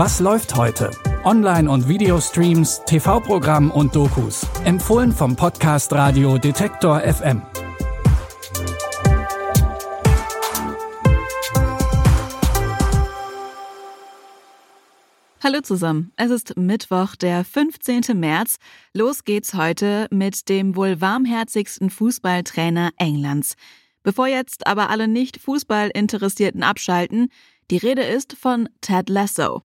Was läuft heute? Online- und Videostreams, TV-Programm und Dokus. Empfohlen vom Podcast Radio Detektor FM. Hallo zusammen. Es ist Mittwoch, der 15. März. Los geht's heute mit dem wohl warmherzigsten Fußballtrainer Englands. Bevor jetzt aber alle nicht Fußballinteressierten abschalten, die Rede ist von Ted Lasso.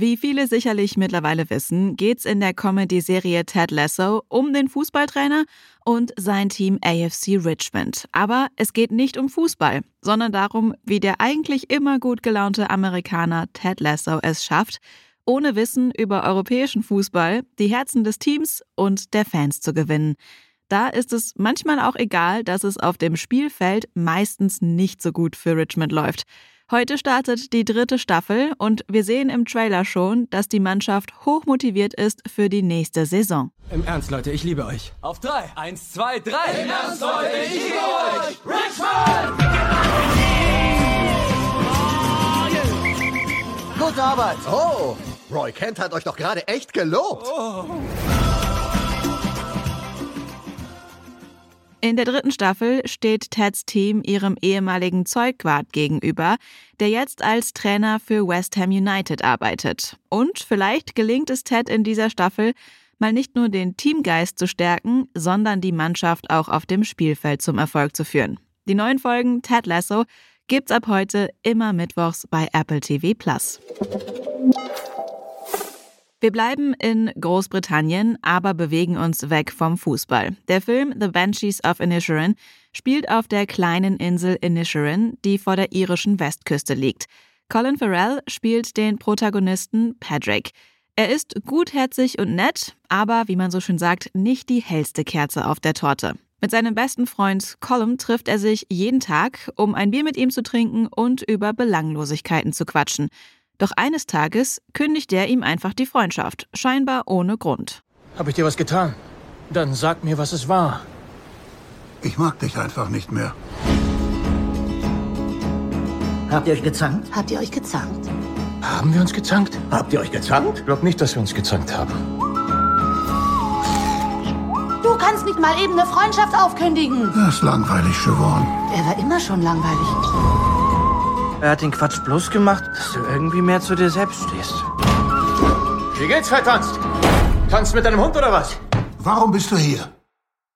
Wie viele sicherlich mittlerweile wissen, geht's in der Comedy-Serie Ted Lasso um den Fußballtrainer und sein Team AFC Richmond. Aber es geht nicht um Fußball, sondern darum, wie der eigentlich immer gut gelaunte Amerikaner Ted Lasso es schafft, ohne Wissen über europäischen Fußball die Herzen des Teams und der Fans zu gewinnen. Da ist es manchmal auch egal, dass es auf dem Spielfeld meistens nicht so gut für Richmond läuft. Heute startet die dritte Staffel und wir sehen im Trailer schon, dass die Mannschaft hochmotiviert ist für die nächste Saison. Im Ernst, Leute, ich liebe euch. Auf drei. Eins, zwei, drei. Im Ernst, Leute, ich liebe euch. Richmond! Gute Arbeit. Oh, Roy Kent hat euch doch gerade echt gelobt. Oh. In der dritten Staffel steht Teds Team ihrem ehemaligen Zeugwart gegenüber, der jetzt als Trainer für West Ham United arbeitet. Und vielleicht gelingt es Ted in dieser Staffel, mal nicht nur den Teamgeist zu stärken, sondern die Mannschaft auch auf dem Spielfeld zum Erfolg zu führen. Die neuen Folgen Ted Lasso gibt's ab heute immer mittwochs bei Apple TV Plus. Wir bleiben in Großbritannien, aber bewegen uns weg vom Fußball. Der Film The Banshees of Inisherin spielt auf der kleinen Insel Inisherin, die vor der irischen Westküste liegt. Colin Farrell spielt den Protagonisten Patrick. Er ist gutherzig und nett, aber wie man so schön sagt, nicht die hellste Kerze auf der Torte. Mit seinem besten Freund Colin trifft er sich jeden Tag, um ein Bier mit ihm zu trinken und über Belanglosigkeiten zu quatschen. Doch eines Tages kündigt er ihm einfach die Freundschaft, scheinbar ohne Grund. Hab ich dir was getan? Dann sag mir, was es war. Ich mag dich einfach nicht mehr. Habt ihr euch gezankt? Habt ihr euch gezankt? Haben wir uns gezankt? Habt ihr euch gezankt? Ich glaub nicht, dass wir uns gezankt haben. Du kannst nicht mal eben eine Freundschaft aufkündigen. Das ist langweilig, Siobhan. Er war immer schon langweilig. Er hat den Quatsch bloß gemacht, dass du irgendwie mehr zu dir selbst stehst. Wie geht's, vertanzt? Tanzt mit deinem Hund oder was? Warum bist du hier?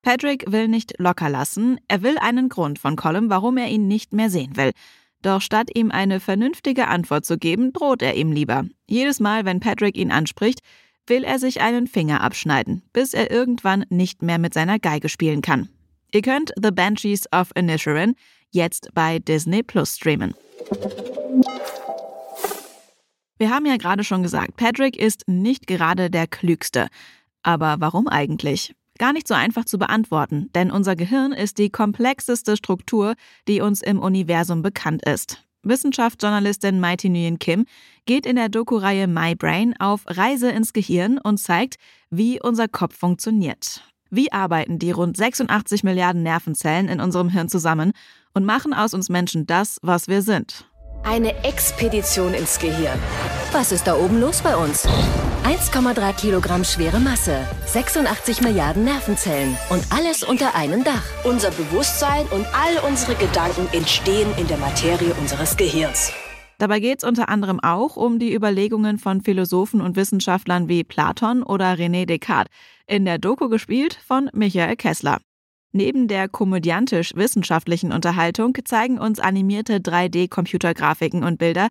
Patrick will nicht locker lassen. Er will einen Grund von Colin, warum er ihn nicht mehr sehen will. Doch statt ihm eine vernünftige Antwort zu geben, droht er ihm lieber. Jedes Mal, wenn Patrick ihn anspricht, will er sich einen Finger abschneiden, bis er irgendwann nicht mehr mit seiner Geige spielen kann. Ihr könnt The Banshees of Inisherin jetzt bei Disney Plus streamen. Wir haben ja gerade schon gesagt, Patrick ist nicht gerade der Klügste. Aber warum eigentlich? Gar nicht so einfach zu beantworten, denn unser Gehirn ist die komplexeste Struktur, die uns im Universum bekannt ist. Wissenschaftsjournalistin Mighty Nguyen Kim geht in der Doku-Reihe My Brain auf Reise ins Gehirn und zeigt, wie unser Kopf funktioniert. Wie arbeiten die rund 86 Milliarden Nervenzellen in unserem Hirn zusammen und machen aus uns Menschen das, was wir sind? Eine Expedition ins Gehirn. Was ist da oben los bei uns? 1,3 Kilogramm schwere Masse, 86 Milliarden Nervenzellen und alles unter einem Dach. Unser Bewusstsein und all unsere Gedanken entstehen in der Materie unseres Gehirns. Dabei geht es unter anderem auch um die Überlegungen von Philosophen und Wissenschaftlern wie Platon oder René Descartes, in der Doku gespielt von Michael Kessler. Neben der komödiantisch-wissenschaftlichen Unterhaltung zeigen uns animierte 3D-Computergrafiken und Bilder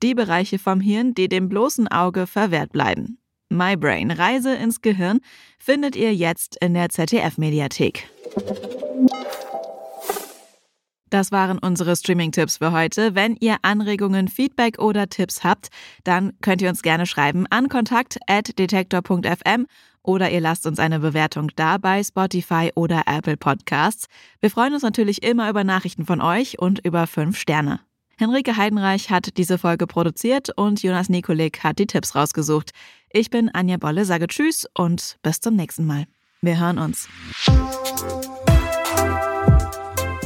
die Bereiche vom Hirn, die dem bloßen Auge verwehrt bleiben. My Brain Reise ins Gehirn findet ihr jetzt in der ZDF-Mediathek. Das waren unsere Streaming-Tipps für heute. Wenn ihr Anregungen, Feedback oder Tipps habt, dann könnt ihr uns gerne schreiben an kontakt.detektor.fm oder ihr lasst uns eine Bewertung da bei Spotify oder Apple Podcasts. Wir freuen uns natürlich immer über Nachrichten von euch und über fünf Sterne. Henrike Heidenreich hat diese Folge produziert und Jonas Nikolik hat die Tipps rausgesucht. Ich bin Anja Bolle, sage Tschüss und bis zum nächsten Mal. Wir hören uns.